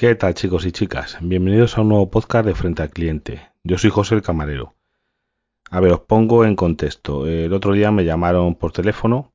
¿Qué tal chicos y chicas? Bienvenidos a un nuevo podcast de Frente al Cliente. Yo soy José el Camarero. A ver, os pongo en contexto. El otro día me llamaron por teléfono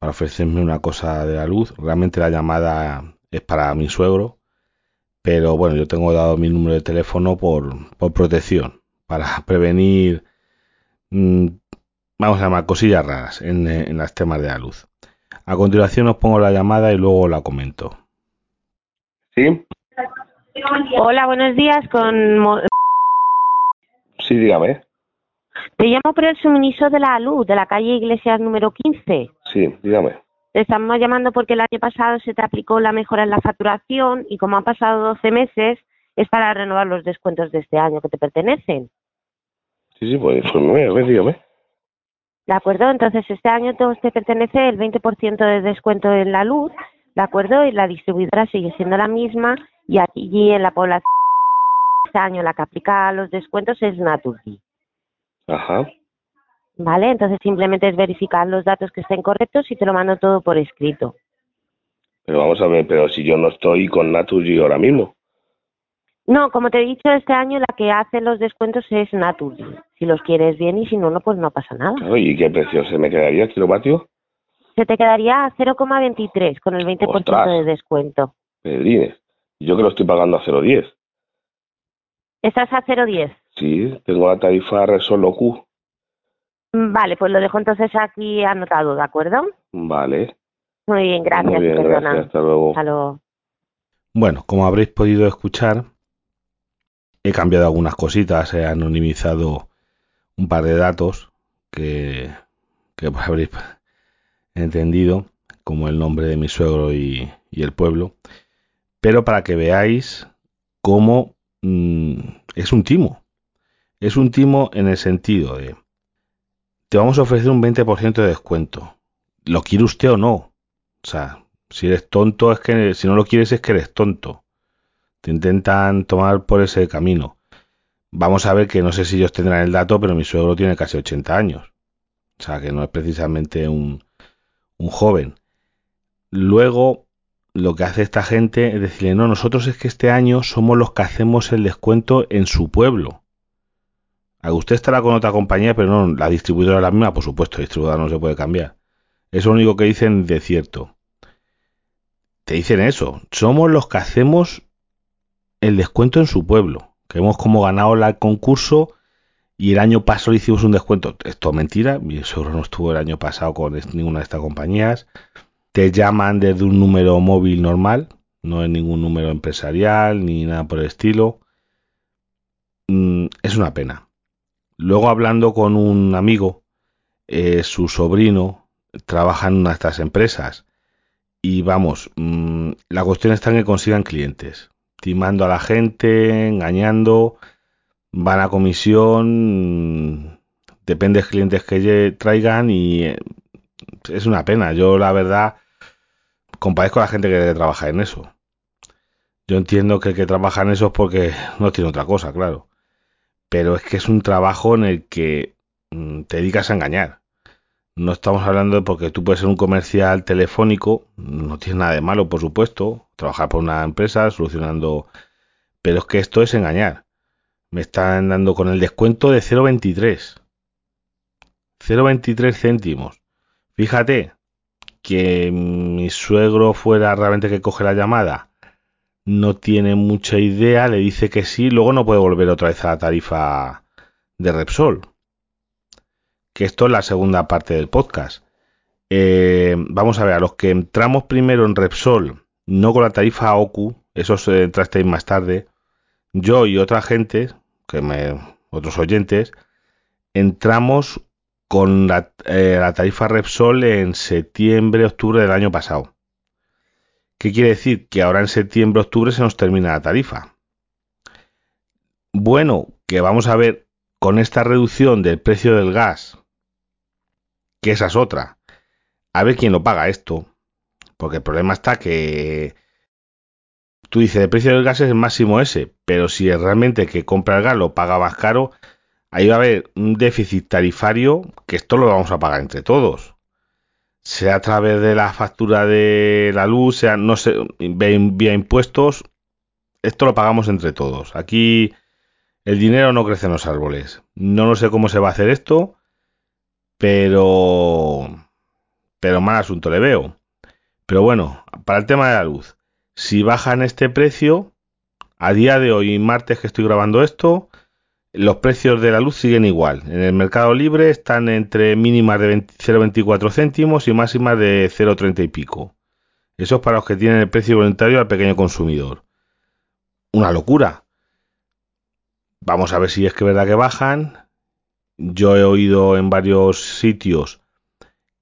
para ofrecerme una cosa de la luz. Realmente la llamada es para mi suegro, pero bueno, yo tengo dado mi número de teléfono por, protección, para prevenir, mm, vamos a llamar, cosillas raras en, en las temas de la luz. A continuación os pongo la llamada y luego la comento. ¿Sí? Hola, buenos días. Con Sí, dígame. Te llamo por el suministro de la luz de la calle Iglesias número 15. Sí, dígame. Te estamos llamando porque el año pasado se te aplicó la mejora en la facturación y como han pasado 12 meses es para renovar los descuentos de este año que te pertenecen. Sí, sí, pues me dígame. De acuerdo, entonces este año te pertenece el 20% de descuento en la luz ¿de acuerdo? Y la distribuidora sigue siendo la misma y aquí en la población este año la que aplica los descuentos es Naturgy. Ajá. ¿Vale? Entonces simplemente es verificar los datos que estén correctos y te lo mando todo por escrito. Pero vamos a ver, pero si yo no estoy con Naturgy ahora mismo. No, como te he dicho, este año la que hace los descuentos es Naturgy. Si los quieres bien y si no, no pues no pasa nada. ¿Y qué precio se me quedaría el kilovatio? Se te quedaría a 0,23 con el 20% de descuento. Pedrines, yo que lo estoy pagando a 0,10. ¿Estás a 0,10? Sí, tengo la tarifa Resolo Q. Mm, vale, pues lo dejo entonces aquí anotado, ¿de acuerdo? Vale. Muy bien, gracias. Muy bien, gracias. Hasta luego. Hasta luego. Bueno, como habréis podido escuchar, he cambiado algunas cositas, he anonimizado un par de datos que, que habréis entendido como el nombre de mi suegro y, el pueblo, pero para que veáis cómo mm, es un timo. Es un timo en el sentido de, te vamos a ofrecer un 20% de descuento. ¿Lo quiere usted o no? O sea, si eres tonto, es que si no lo quieres es que eres tonto. Te intentan tomar por ese camino. Vamos a ver que no sé si ellos tendrán el dato, pero mi suegro tiene casi 80 años. O sea, que no es precisamente un, un joven. Luego, lo que hace esta gente es decirle, no, nosotros es que este año somos los que hacemos el descuento en su pueblo. A usted estará con otra compañía, pero no, la distribuidora es la misma, por supuesto, la distribuidora no se puede cambiar. Es lo único que dicen de cierto. Te dicen eso, somos los que hacemos el descuento en su pueblo, que hemos como ganado el concurso y el año pasado hicimos un descuento. Esto es mentira, mi seguro no estuvo el año pasado con ninguna de estas compañías. Te llaman desde un número móvil normal, no es ningún número empresarial ni nada por el estilo. Mm, es una pena. Luego hablando con un amigo, eh, su sobrino trabaja en una de estas empresas y vamos, mm, la cuestión está en que consigan clientes, timando a la gente, engañando van a comisión, depende de clientes que traigan y eh, es una pena. Yo la verdad compadezco a la gente que trabaja en eso. Yo entiendo que el que trabaja en eso es porque no tiene otra cosa, claro. Pero es que es un trabajo en el que mm, te dedicas a engañar. No estamos hablando de porque tú puedes ser un comercial telefónico, no tiene nada de malo, por supuesto, trabajar por una empresa solucionando... Pero es que esto es engañar. Me están dando con el descuento de 0,23. 0,23 céntimos. Fíjate que mi suegro fuera realmente que coge la llamada. No tiene mucha idea, le dice que sí, luego no puede volver otra vez a la tarifa de Repsol. Que esto es la segunda parte del podcast. Eh, vamos a ver, a los que entramos primero en Repsol, no con la tarifa OCU, esos entrasteis más tarde, yo y otra gente, que me, otros oyentes, entramos con la, eh, la, tarifa Repsol en septiembre, octubre del año pasado. ¿Qué quiere decir? Que ahora en septiembre, octubre se nos termina la tarifa. Bueno, que vamos a ver con esta reducción del precio del gas, que esa es otra, a ver quién lo paga esto. Porque el problema está que tú dices, el precio del gas es el máximo ese, pero si realmente que compra el gas lo paga más caro, ahí va a haber un déficit tarifario que esto lo vamos a pagar entre todos. Sea a través de la factura de la luz, sea no sé, vía impuestos, esto lo pagamos entre todos. Aquí el dinero no crece en los árboles. No lo sé cómo se va a hacer esto, pero pero mal asunto le veo. Pero bueno, para el tema de la luz, si bajan este precio, a día de hoy, martes que estoy grabando esto, los precios de la luz siguen igual. En el mercado libre están entre mínimas de 0,24 céntimos y máximas de 0,30 y pico. Eso es para los que tienen el precio voluntario al pequeño consumidor. Una locura. Vamos a ver si es que es verdad que bajan. Yo he oído en varios sitios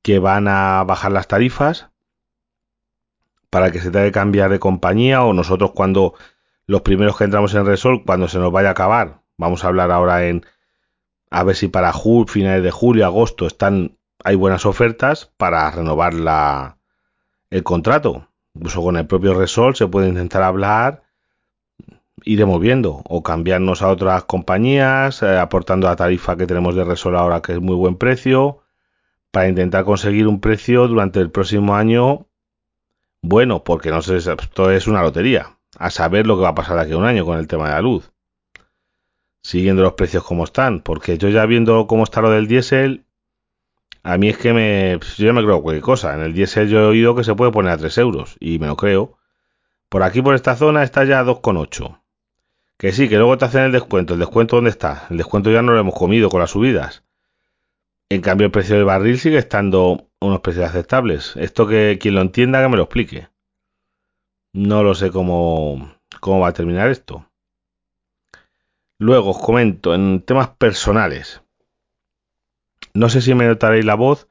que van a bajar las tarifas para que se tenga que cambiar de compañía o nosotros cuando los primeros que entramos en Resol, cuando se nos vaya a acabar, vamos a hablar ahora en a ver si para julio, finales de julio, agosto están hay buenas ofertas para renovar la, el contrato. Incluso con el propio Resol se puede intentar hablar, iremos viendo o cambiarnos a otras compañías, eh, aportando la tarifa que tenemos de Resol ahora que es muy buen precio, para intentar conseguir un precio durante el próximo año bueno, porque no sé, esto es una lotería. A saber lo que va a pasar aquí un año con el tema de la luz. Siguiendo los precios como están, porque yo ya viendo cómo está lo del diésel, a mí es que me, yo ya me creo cualquier cosa. En el diésel yo he oído que se puede poner a 3 euros y me lo creo. Por aquí, por esta zona, está ya a 2,8. Que sí, que luego te hacen el descuento. ¿El descuento dónde está? El descuento ya no lo hemos comido con las subidas. En cambio, el precio del barril sigue estando unos precios aceptables. Esto que quien lo entienda que me lo explique. No lo sé cómo, cómo va a terminar esto. Luego os comento en temas personales. No sé si me notaréis la voz,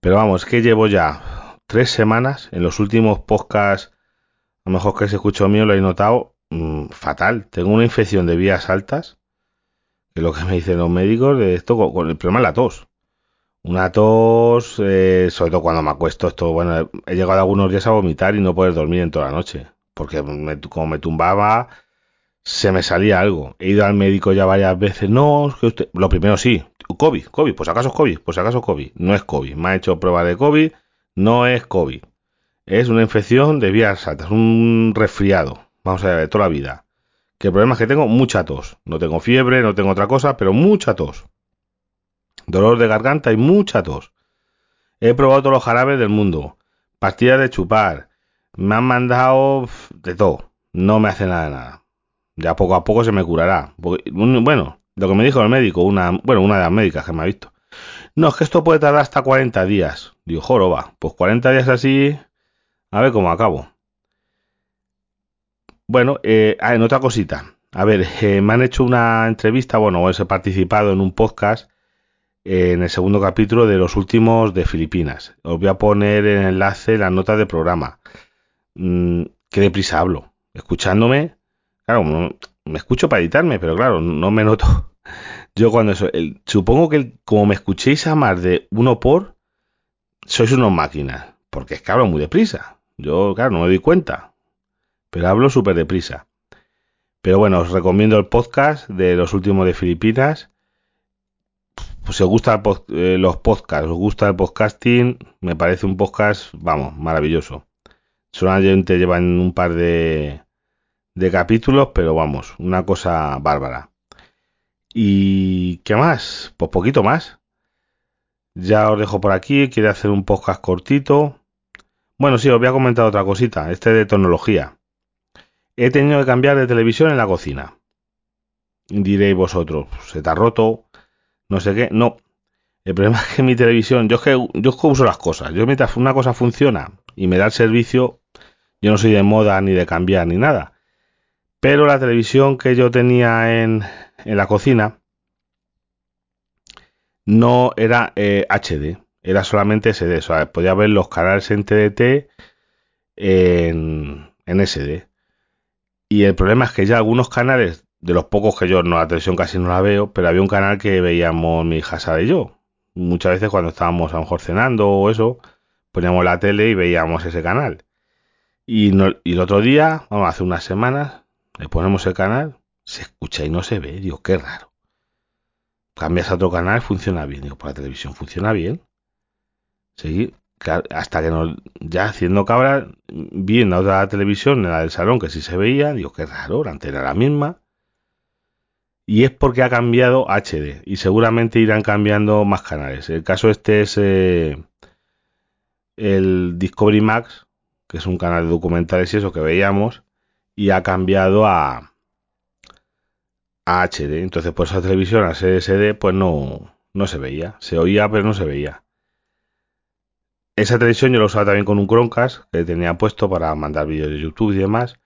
pero vamos, que llevo ya tres semanas en los últimos podcasts. A lo mejor que se escuchó mío lo he notado mm, fatal. Tengo una infección de vías altas, que es lo que me dicen los médicos de esto con, el problema de la tos. Una tos, eh, sobre todo cuando me acuesto, esto, bueno, he llegado algunos días a vomitar y no poder dormir en toda la noche, porque como me tumbaba, se me salía algo. He ido al médico ya varias veces, no, es que usted, lo primero sí, COVID, COVID, pues acaso es COVID, pues acaso es COVID, no es COVID, me ha hecho prueba de COVID, no es COVID, es una infección de vías altas, un resfriado, vamos a ver, toda la vida. Que el problema es que tengo mucha tos, no tengo fiebre, no tengo otra cosa, pero mucha tos dolor de garganta y mucha tos. He probado todos los jarabes del mundo, pastillas de chupar, me han mandado de todo, no me hace nada nada. Ya poco a poco se me curará. Bueno, lo que me dijo el médico, una, bueno, una de las médicas que me ha visto. No, es que esto puede tardar hasta 40 días. Digo, joroba, pues 40 días así, a ver cómo acabo. Bueno, eh, ah, en otra cosita. A ver, eh, me han hecho una entrevista, bueno, he participado en un podcast en el segundo capítulo de los últimos de Filipinas. Os voy a poner en enlace la nota de programa. Mm, qué deprisa hablo. Escuchándome, claro, me escucho para editarme, pero claro, no me noto. Yo cuando eso, supongo que como me escuchéis a más de uno por, sois unos máquinas, porque es que hablo muy deprisa. Yo, claro, no me doy cuenta, pero hablo súper deprisa. Pero bueno, os recomiendo el podcast de los últimos de Filipinas pues si os gustan eh, los podcasts, os gusta el podcasting, me parece un podcast, vamos, maravilloso. Solamente llevan un par de, de capítulos, pero vamos, una cosa bárbara. ¿Y qué más? Pues poquito más. Ya os dejo por aquí, quiero hacer un podcast cortito. Bueno, sí, os voy a comentar otra cosita, este de tecnología. He tenido que cambiar de televisión en la cocina. Diréis vosotros, se te ha roto, no sé qué. No. El problema es que mi televisión, yo es que yo es que uso las cosas. Yo mientras una cosa funciona y me da el servicio, yo no soy de moda ni de cambiar ni nada. Pero la televisión que yo tenía en, en la cocina no era HD, eh, era solamente SD. O sea, podía ver los canales en TDT en, en SD. Y el problema es que ya algunos canales de los pocos que yo no la televisión casi no la veo, pero había un canal que veíamos mi hija Sara y yo. Muchas veces cuando estábamos a lo mejor cenando o eso, poníamos la tele y veíamos ese canal. Y, el otro día, vamos, hace unas semanas, le ponemos el canal, se escucha y no se ve. Digo, qué raro. Cambias a otro canal, funciona bien. Digo, por la televisión funciona bien. Sí, hasta que nos, ya haciendo cabra, vi en la otra televisión, en la del salón, que sí se veía, digo, qué raro, la antena era la misma. Y es porque ha cambiado HD y seguramente irán cambiando más canales. El caso este es eh, el Discovery Max, que es un canal de documentales y eso que veíamos, y ha cambiado a, HD. Entonces, por esa televisión, a SSD, pues no, no se veía. Se oía, pero no se veía. Esa televisión yo la usaba también con un Chromecast que tenía puesto para mandar vídeos de YouTube y demás.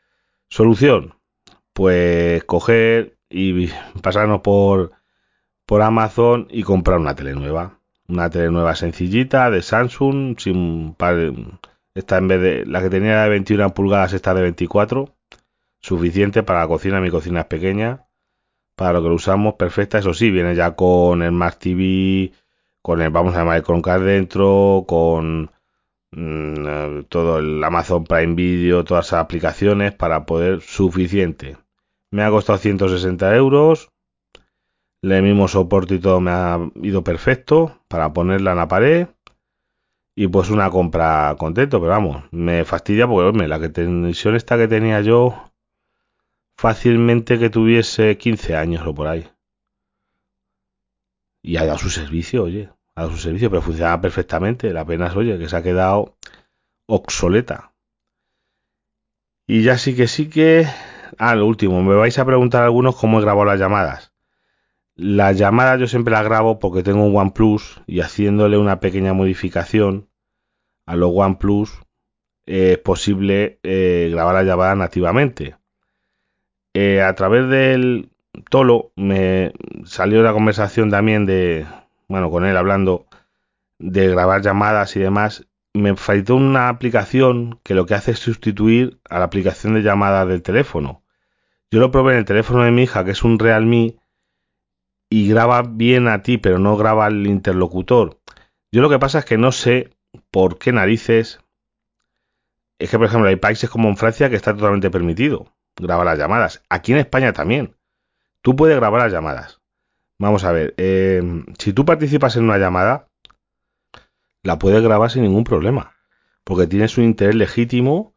Solución, pues coger y pasarnos por, por Amazon y comprar una tele nueva. Una tele nueva sencillita de Samsung, sin esta en vez de la que tenía de 21 pulgadas, esta de 24. Suficiente para la cocina, mi cocina es pequeña. Para lo que lo usamos, perfecta. Eso sí, viene ya con el Smart TV con el, vamos a llamar el Chromecast dentro, con mm, eh, todo el Amazon Prime Video, todas esas aplicaciones para poder suficiente. Me ha costado 160 euros. El mismo soporte y todo me ha ido perfecto para ponerla en la pared. Y pues una compra contento, pero vamos, me fastidia porque la que tensión esta que tenía yo fácilmente que tuviese 15 años o por ahí y ha dado su servicio, oye, ha dado su servicio, pero funcionaba perfectamente. La pena es, oye, que se ha quedado obsoleta. Y ya sí que sí que... Ah, lo último, me vais a preguntar algunos cómo he grabado las llamadas. Las llamadas yo siempre las grabo porque tengo un OnePlus y haciéndole una pequeña modificación a los OnePlus es posible eh, grabar las llamadas nativamente. Eh, a través del, Tolo me salió la conversación también de, bueno, con él hablando de grabar llamadas y demás. Me faltó una aplicación que lo que hace es sustituir a la aplicación de llamadas del teléfono. Yo lo probé en el teléfono de mi hija, que es un Realme, y graba bien a ti, pero no graba al interlocutor. Yo lo que pasa es que no sé por qué narices. Es que, por ejemplo, hay países como en Francia que está totalmente permitido grabar las llamadas. Aquí en España también. Tú puedes grabar las llamadas. Vamos a ver, eh, si tú participas en una llamada, la puedes grabar sin ningún problema, porque tienes un interés legítimo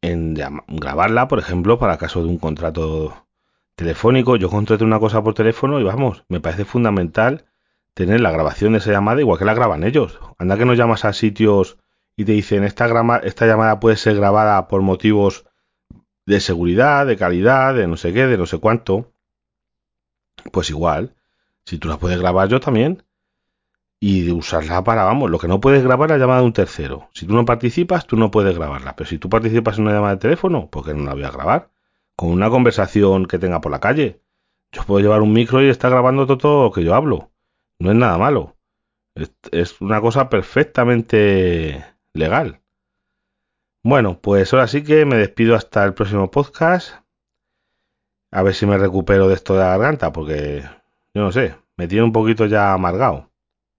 en grabarla, por ejemplo, para caso de un contrato telefónico. Yo contraté una cosa por teléfono y vamos, me parece fundamental tener la grabación de esa llamada igual que la graban ellos. Anda que no llamas a sitios y te dicen esta, esta llamada puede ser grabada por motivos de seguridad, de calidad, de no sé qué, de no sé cuánto. Pues igual, si tú la puedes grabar yo también y usarla para, vamos, lo que no puedes grabar la llamada de un tercero. Si tú no participas, tú no puedes grabarla. Pero si tú participas en una llamada de teléfono, ¿por qué no la voy a grabar? Con una conversación que tenga por la calle. Yo puedo llevar un micro y estar grabando todo, lo que yo hablo. No es nada malo. Es, es una cosa perfectamente legal. Bueno, pues ahora sí que me despido hasta el próximo podcast. A ver si me recupero de esto de la garganta, porque yo no sé, me tiene un poquito ya amargado.